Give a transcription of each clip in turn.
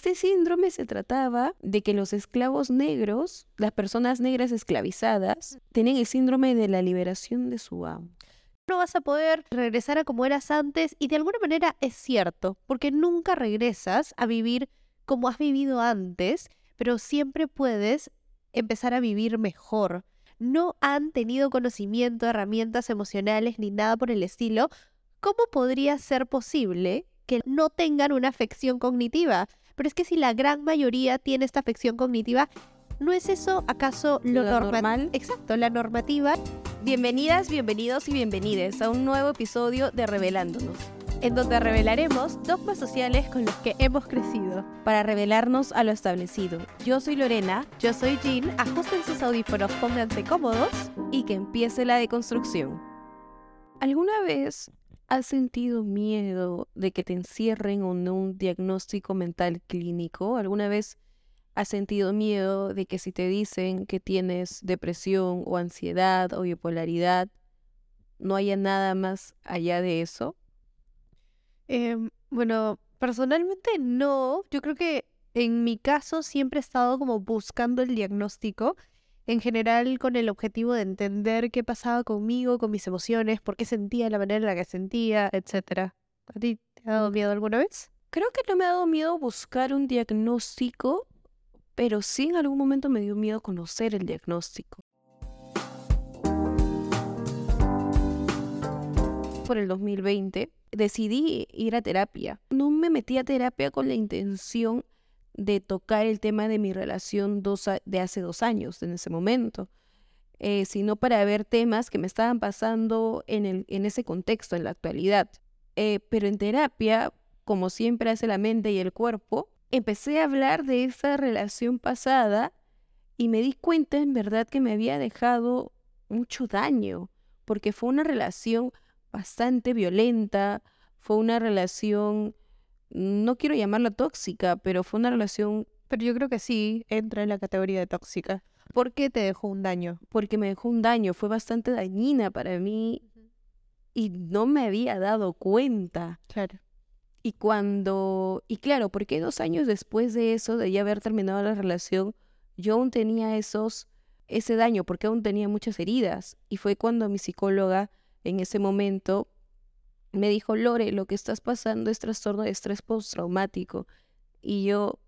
Este síndrome se trataba de que los esclavos negros, las personas negras esclavizadas, tenían el síndrome de la liberación de su amo. No vas a poder regresar a como eras antes y de alguna manera es cierto, porque nunca regresas a vivir como has vivido antes, pero siempre puedes empezar a vivir mejor. No han tenido conocimiento, herramientas emocionales ni nada por el estilo. ¿Cómo podría ser posible que no tengan una afección cognitiva? Pero es que si la gran mayoría tiene esta afección cognitiva, ¿no es eso acaso lo, normal? Exacto, la normativa. Bienvenidas, bienvenidos y bienvenides a un nuevo episodio de Revelándonos, en donde revelaremos dogmas sociales con los que hemos crecido. Para revelarnos a lo establecido. Yo soy Lorena. Yo soy Jean. Ajusten sus audífonos, pónganse cómodos y que empiece la deconstrucción. ¿Alguna vez ¿Has sentido miedo de que te encierren o no un diagnóstico mental clínico? ¿Alguna vez has sentido miedo de que si te dicen que tienes depresión o ansiedad o bipolaridad, no haya nada más allá de eso? Em, bueno, personalmente no. Yo creo que en mi caso siempre he estado como buscando el diagnóstico en general con el objetivo de entender qué pasaba conmigo, con mis emociones, por qué sentía la manera en la que sentía, etc. ¿A ti te ha dado miedo alguna vez? Creo que no me ha dado miedo buscar un diagnóstico, pero sí en algún momento me dio miedo conocer el diagnóstico. Por el 2020 decidí ir a terapia. No me metí a terapia con la intención de tocar el tema de mi relación de hace dos años, en ese momento, eh, sino para ver temas que me estaban pasando en, el, en ese contexto, en la actualidad. Eh, pero en terapia, como siempre hace la mente y el cuerpo, empecé a hablar de esa relación pasada y me di cuenta en verdad que me había dejado mucho daño, porque fue una relación bastante violenta, fue una relación no quiero llamarla tóxica, pero fue una relación... Pero yo creo que sí entra en la categoría de tóxica. ¿Por qué te dejó un daño? Porque me dejó un daño, fue bastante dañina para mí y no me había dado cuenta. Claro. Y cuando, y claro, porque dos años después de eso, de ya haber terminado la relación, yo aún tenía esos, ese daño, porque aún tenía muchas heridas. Y fue cuando mi psicóloga en ese momento me dijo, Lore, lo que estás pasando es trastorno de estrés postraumático. Y yo,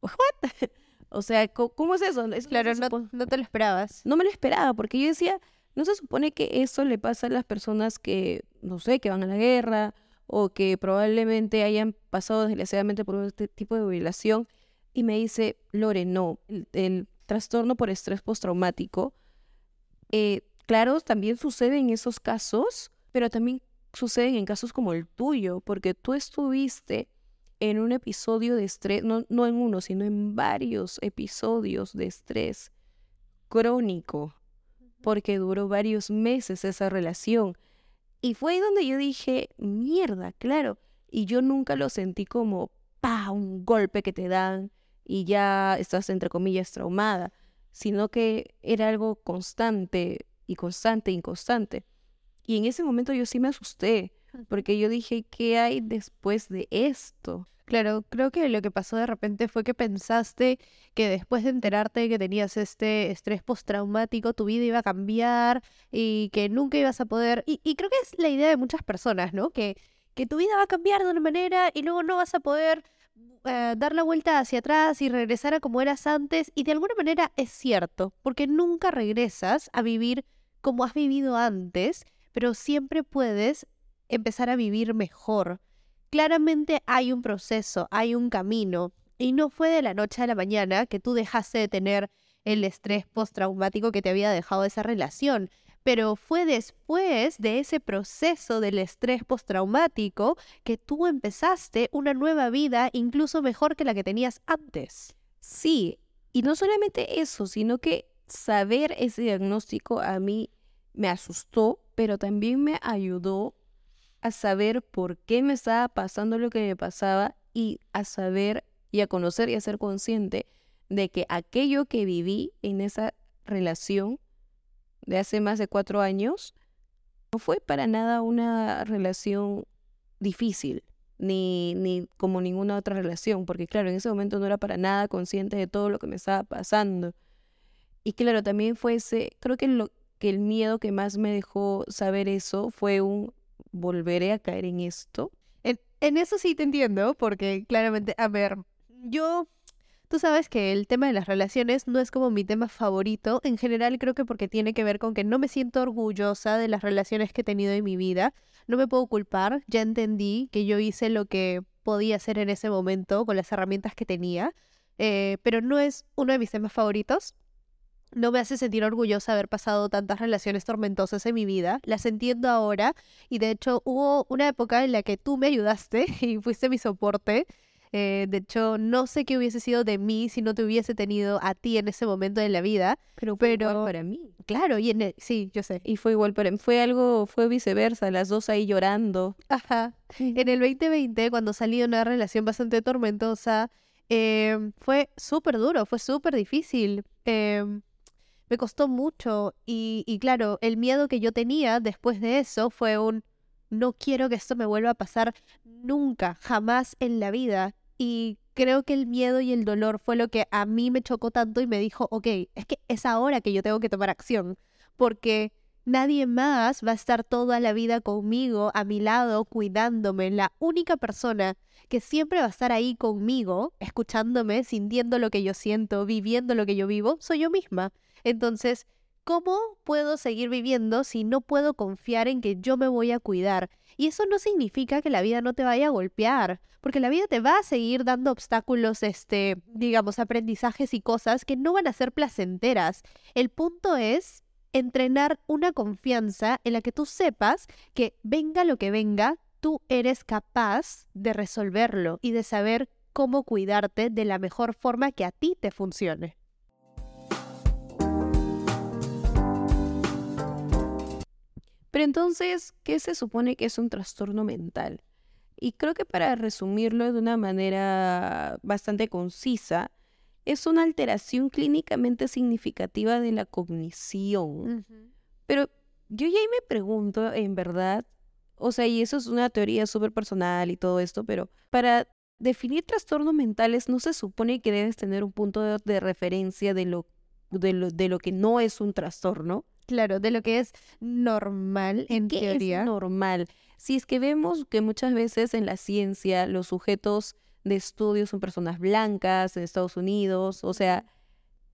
¿what? o sea, ¿cómo, es eso? claro, no, te lo esperabas. No me lo esperaba, porque yo decía, no se supone que eso le pasa a las personas que, no sé, que van a la guerra o que probablemente hayan pasado desgraciadamente por este tipo de violación. Y me dice, Lore, no, el, trastorno por estrés postraumático, eh, claro, también sucede en esos casos, pero también suceden en casos como el tuyo, porque tú estuviste en un episodio de estrés, no, no en uno, sino en varios episodios de estrés crónico, porque duró varios meses esa relación. Y fue ahí donde yo dije, mierda, claro. Y yo nunca lo sentí como, pa, un golpe que te dan y ya estás, entre comillas, traumada, sino que era algo constante y constante, inconstante. Y en ese momento yo sí me asusté, porque yo dije, ¿qué hay después de esto? Claro, creo que lo que pasó de repente fue que pensaste que después de enterarte que tenías este estrés postraumático, tu vida iba a cambiar y que nunca ibas a poder. Y, creo que es la idea de muchas personas, ¿no? Que, que tu vida va a cambiar de una manera y luego no vas a poder eh, dar la vuelta hacia atrás y regresar a como eras antes. Y de alguna manera es cierto, porque nunca regresas a vivir como has vivido antes pero siempre puedes empezar a vivir mejor. Claramente hay un proceso, hay un camino, y no fue de la noche a la mañana que tú dejaste de tener el estrés postraumático que te había dejado esa relación, pero fue después de ese proceso del estrés postraumático que tú empezaste una nueva vida incluso mejor que la que tenías antes. Sí, y no solamente eso, sino que saber ese diagnóstico a mí me asustó pero también me ayudó a saber por qué me estaba pasando lo que me pasaba y a saber y a conocer y a ser consciente de que aquello que viví en esa relación de hace más de cuatro años no fue para nada una relación difícil. ni, ni como ninguna otra relación, porque claro, en ese momento no era para nada consciente de todo lo que me estaba pasando. Y claro, también fue ese, creo que, lo, que el miedo que más me dejó saber eso fue un volveré a caer en esto. En, eso sí te entiendo, porque claramente, a ver, yo Tú sabes que el tema de las relaciones no es como mi tema favorito. En general creo que porque tiene que ver con que no me siento orgullosa de las relaciones que he tenido en mi vida. No me puedo culpar. Ya entendí que yo hice lo que podía hacer en ese momento con las herramientas que tenía. Eh, pero no es uno de mis temas favoritos. No me hace sentir orgullosa haber pasado tantas relaciones tormentosas en mi vida. Las entiendo ahora y de hecho hubo una época en la que tú me ayudaste y fuiste mi soporte eh, de hecho, no sé qué hubiese sido de mí si no te hubiese tenido a ti en ese momento de la vida. Pero fue igual para mí. Claro, y en sí, yo sé. Y fue igual para mí. Fue algo, fue viceversa, las dos ahí llorando. Ajá. En el 2020, cuando salí de una relación bastante tormentosa, em, fue súper duro, fue súper difícil. Em, me costó mucho y, claro, el miedo que yo tenía después de eso fue un no quiero que esto me vuelva a pasar nunca, jamás en la vida. Y creo que el miedo y el dolor fue lo que a mí me chocó tanto y me dijo, ok, es que es ahora que yo tengo que tomar acción, porque nadie más va a estar toda la vida conmigo, a mi lado, cuidándome. La única persona que siempre va a estar ahí conmigo, escuchándome, sintiendo lo que yo siento, viviendo lo que yo vivo, soy yo misma. Entonces, ¿cómo puedo seguir viviendo si no puedo confiar en que yo me voy a cuidar? Y eso no significa que la vida no te vaya a golpear, porque la vida te va a seguir dando obstáculos, este, digamos, aprendizajes y cosas que no van a ser placenteras. El punto es entrenar una confianza en la que tú sepas que venga lo que venga, tú eres capaz de resolverlo y de saber cómo cuidarte de la mejor forma que a ti te funcione. Pero entonces, ¿qué se supone que es un trastorno mental? Y creo que para resumirlo de una manera bastante concisa, es una alteración clínicamente significativa de la cognición. Pero yo ya me pregunto, en verdad, o sea, y eso es una teoría súper personal y todo esto, pero para definir trastornos mentales no se supone que debes tener un punto de, referencia de lo, de, lo, de lo que no es un trastorno. Claro, de lo que es normal en ¿Qué teoría. Es normal. Si es que vemos que muchas veces en la ciencia los sujetos de estudio son personas blancas en Estados Unidos, o sea,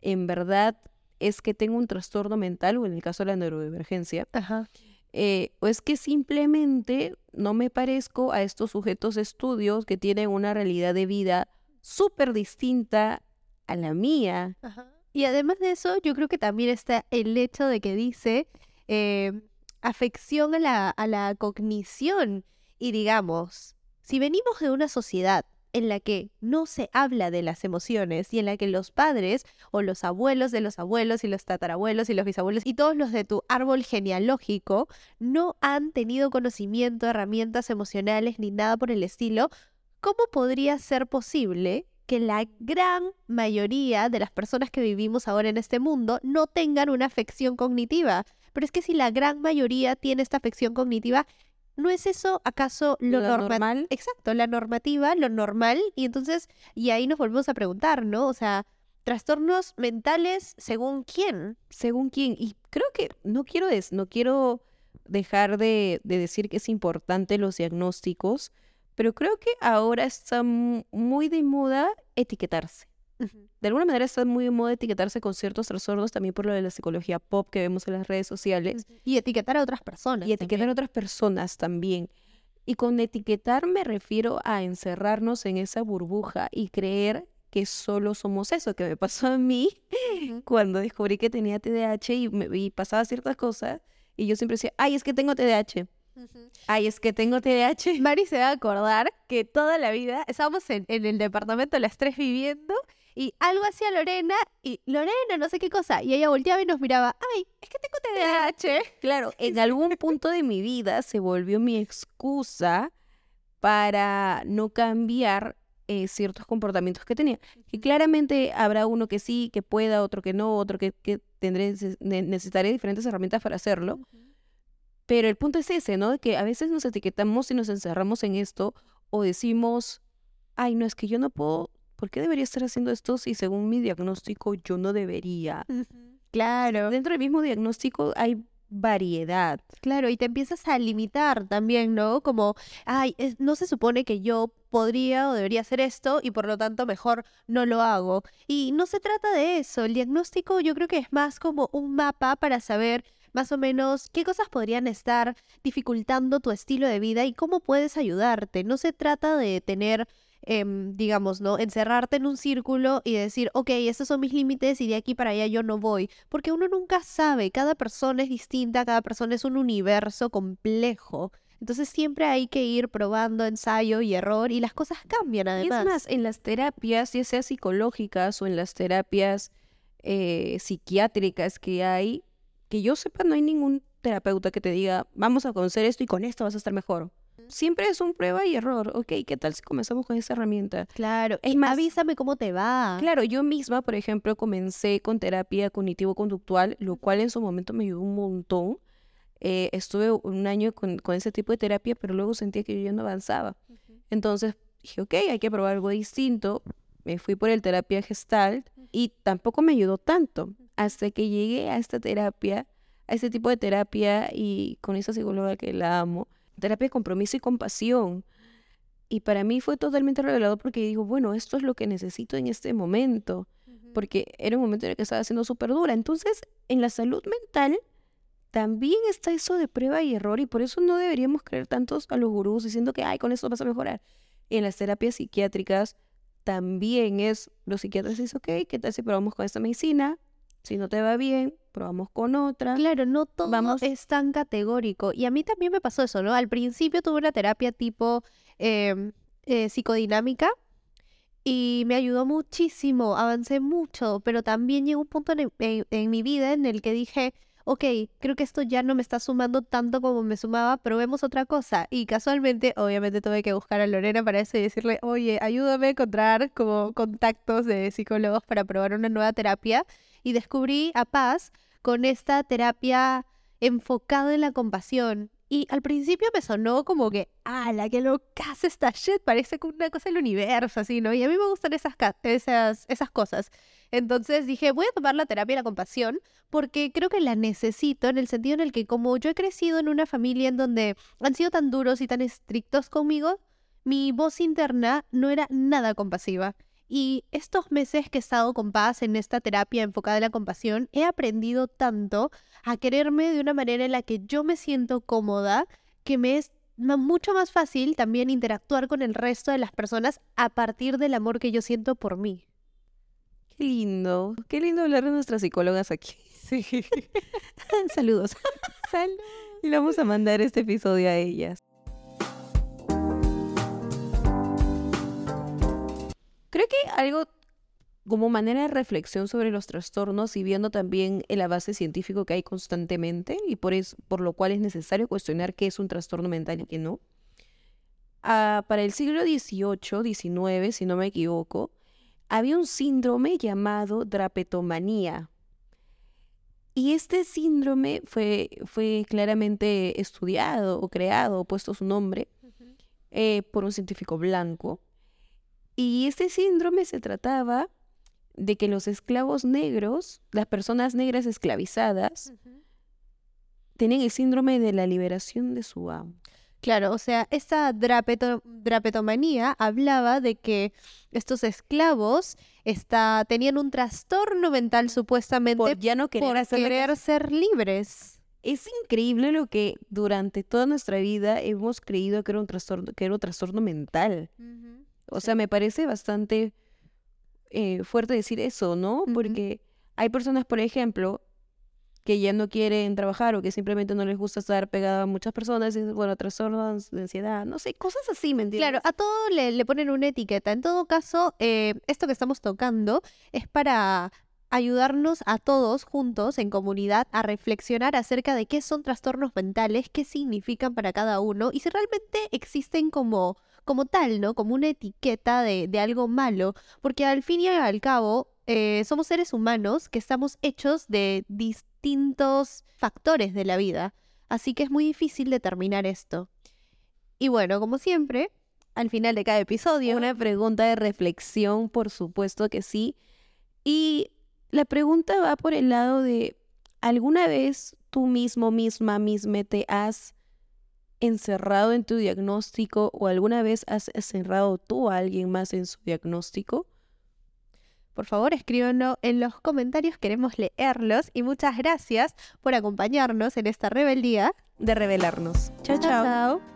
en verdad es que tengo un trastorno mental, o en el caso de la neurodivergencia, Ajá. Eh, o es que simplemente no me parezco a estos sujetos de estudios que tienen una realidad de vida súper distinta a la mía. Ajá. Y además de eso, yo creo que también está el hecho de que dice eh, afección a la, a la cognición. Y digamos, si venimos de una sociedad en la que no se habla de las emociones y en la que los padres o los abuelos de los abuelos y los tatarabuelos y los bisabuelos y todos los de tu árbol genealógico no han tenido conocimiento, herramientas emocionales ni nada por el estilo, ¿cómo podría ser posible que la gran mayoría de las personas que vivimos ahora en este mundo no tengan una afección cognitiva. Pero es que si la gran mayoría tiene esta afección cognitiva, ¿no es eso acaso lo, normal? Exacto, la normativa, lo normal. Y entonces, y ahí nos volvemos a preguntar, ¿no? O sea, trastornos mentales según quién. Según quién. Y creo que no quiero, no quiero dejar de, de decir que es importante los diagnósticos, pero creo que ahora está muy de moda etiquetarse. De alguna manera está muy de moda etiquetarse con ciertos trastornos, también por lo de la psicología pop que vemos en las redes sociales. Y etiquetar a otras personas. Y etiquetar a otras personas también. Y con etiquetar me refiero a encerrarnos en esa burbuja y creer que solo somos eso, que me pasó a mí cuando descubrí que tenía TDAH y, me, y pasaba ciertas cosas. Y yo siempre decía, ay, es que tengo TDAH. Ay, es que tengo TDAH. Mari se va a acordar que toda la vida estábamos en, el departamento las tres viviendo y algo hacía Lorena y Lorena no sé qué cosa y ella volteaba y nos miraba, ay, es que tengo TDAH. Claro, en algún punto de mi vida se volvió mi excusa para no cambiar eh, ciertos comportamientos que tenía. Y claramente habrá uno que sí, que pueda, otro que no, otro que, que tendré, necesitaré diferentes herramientas para hacerlo. Pero el punto es ese, ¿no? Que a veces nos etiquetamos y nos encerramos en esto o decimos, ay, no, es que yo no puedo, ¿por qué debería estar haciendo esto si según mi diagnóstico yo no debería? Claro. Dentro del mismo diagnóstico hay variedad. Claro, y te empiezas a limitar también, ¿no? Como, ay, es- no se supone que yo podría o debería hacer esto y por lo tanto mejor no lo hago. Y no se trata de eso, el diagnóstico yo creo que es más como un mapa para saber más o menos qué cosas podrían estar dificultando tu estilo de vida y cómo puedes ayudarte. No se trata de tener em, digamos, ¿no? Encerrarte en un círculo y decir, ok, estos son mis límites y de aquí para allá yo no voy. Porque uno nunca sabe, cada persona es distinta, cada persona es un universo complejo. Entonces siempre hay que ir probando ensayo y error y las cosas cambian Y además. es más, en las terapias, ya sea psicológicas o en las terapias eh, psiquiátricas que hay, que yo sepa, no hay ningún terapeuta que te diga, vamos a conocer esto y con esto vas a estar mejor. Siempre es un prueba y error. Ok, ¿qué tal si comenzamos con esa herramienta? Claro, Es y más- avísame cómo te va. Claro, yo misma, por ejemplo, comencé con terapia cognitivo-conductual, lo cual en su momento me ayudó un montón. Eh, estuve un año con, con ese tipo de terapia, pero luego sentía que yo ya no avanzaba. Entonces dije, ok, hay que probar algo distinto. Me fui por el terapia gestalt y tampoco me ayudó tanto hasta que llegué a esta terapia, a este tipo de terapia y con esa psicóloga que la amo, terapia de compromiso y compasión. Y para mí fue totalmente revelador porque digo, bueno, esto es lo que necesito en este momento, porque era un momento en el que estaba siendo súper dura. Entonces, en la salud mental también está eso de prueba y error y por eso no deberíamos creer tantos a los gurús diciendo que, ay, con esto vas a mejorar. En las terapias psiquiátricas también es, los psiquiatras dicen, ok, ¿qué tal si probamos con esta medicina? Si no te va bien, probamos con otra. Claro, no todo Vamos- es tan categórico. Y a mí también me pasó eso, ¿no? Al principio tuve una terapia tipo em, eh, psicodinámica y me ayudó muchísimo, avancé mucho, pero también llegó un punto en, en- en mi vida en el que dije, ok, creo que esto ya no me está sumando tanto como me sumaba, probemos otra cosa. Y casualmente, obviamente tuve que buscar a Lorena para eso y decirle, oye, ayúdame a encontrar como contactos de psicólogos para probar una nueva terapia. Y descubrí a Paz con esta terapia enfocada en la compasión. Y al principio me sonó como que, ¡ala, qué loca esta shit! Parece una cosa del universo, así, ¿no? Y a mí me gustan esas, esas, esas cosas. Entonces dije, voy a tomar la terapia de la compasión porque creo que la necesito en el sentido en el que como yo he crecido en una familia en donde han sido tan duros y tan estrictos conmigo, mi voz interna no era nada compasiva. Y estos meses que he estado con paz en esta terapia enfocada en la compasión, he aprendido tanto a quererme de una manera en la que yo me siento cómoda, que me es mucho más fácil también interactuar con el resto de las personas a partir del amor que yo siento por mí. Qué lindo, qué lindo hablar de nuestras psicólogas aquí. Sí. Saludos. Salud. Y le vamos a mandar este episodio a ellas. Creo que algo como manera de reflexión sobre los trastornos y viendo también el avance científico que hay constantemente y por, es, por lo cual es necesario cuestionar qué es un trastorno mental y qué no. Ah, para el siglo XVIII, XIX, si no me equivoco, había un síndrome llamado drapetomanía. Y este síndrome fue, fue claramente estudiado o creado o puesto su nombre eh, por un científico blanco. Y este síndrome se trataba de que los esclavos negros, las personas negras esclavizadas, tenían el síndrome de la liberación de su amo. Claro, o sea, esta drapeto- drapetomanía hablaba de que estos esclavos está, tenían un trastorno mental supuestamente Por ya no querer por hacer querer ser libres. Es increíble lo que durante toda nuestra vida hemos creído que era un trastorno, que era un trastorno mental. O sea, me parece bastante eh, fuerte decir eso, ¿no? Porque hay personas, por ejemplo, que ya no quieren trabajar o que simplemente no les gusta estar pegada a muchas personas, y bueno, trastornos de ansiedad, no sé, cosas así, ¿me entiendes? Claro, a todo le, le ponen una etiqueta. En todo caso, eh, esto que estamos tocando es para ayudarnos a todos juntos en comunidad a reflexionar acerca de qué son trastornos mentales, qué significan para cada uno y si realmente existen como, como tal, ¿no? Como una etiqueta de, de algo malo, porque al fin y al cabo eh, somos seres humanos que estamos hechos de distintos factores de la vida, así que es muy difícil determinar esto. Y bueno, como siempre, al final de cada episodio. Una pregunta de reflexión, por supuesto que sí. Y la pregunta va por el lado de, ¿alguna vez tú mismo, misma, misma te has encerrado en tu diagnóstico o alguna vez has encerrado tú a alguien más en su diagnóstico? Por favor, escríbanlo en los comentarios, queremos leerlos y muchas gracias por acompañarnos en esta rebeldía de revelarnos. Chao, chao. chao.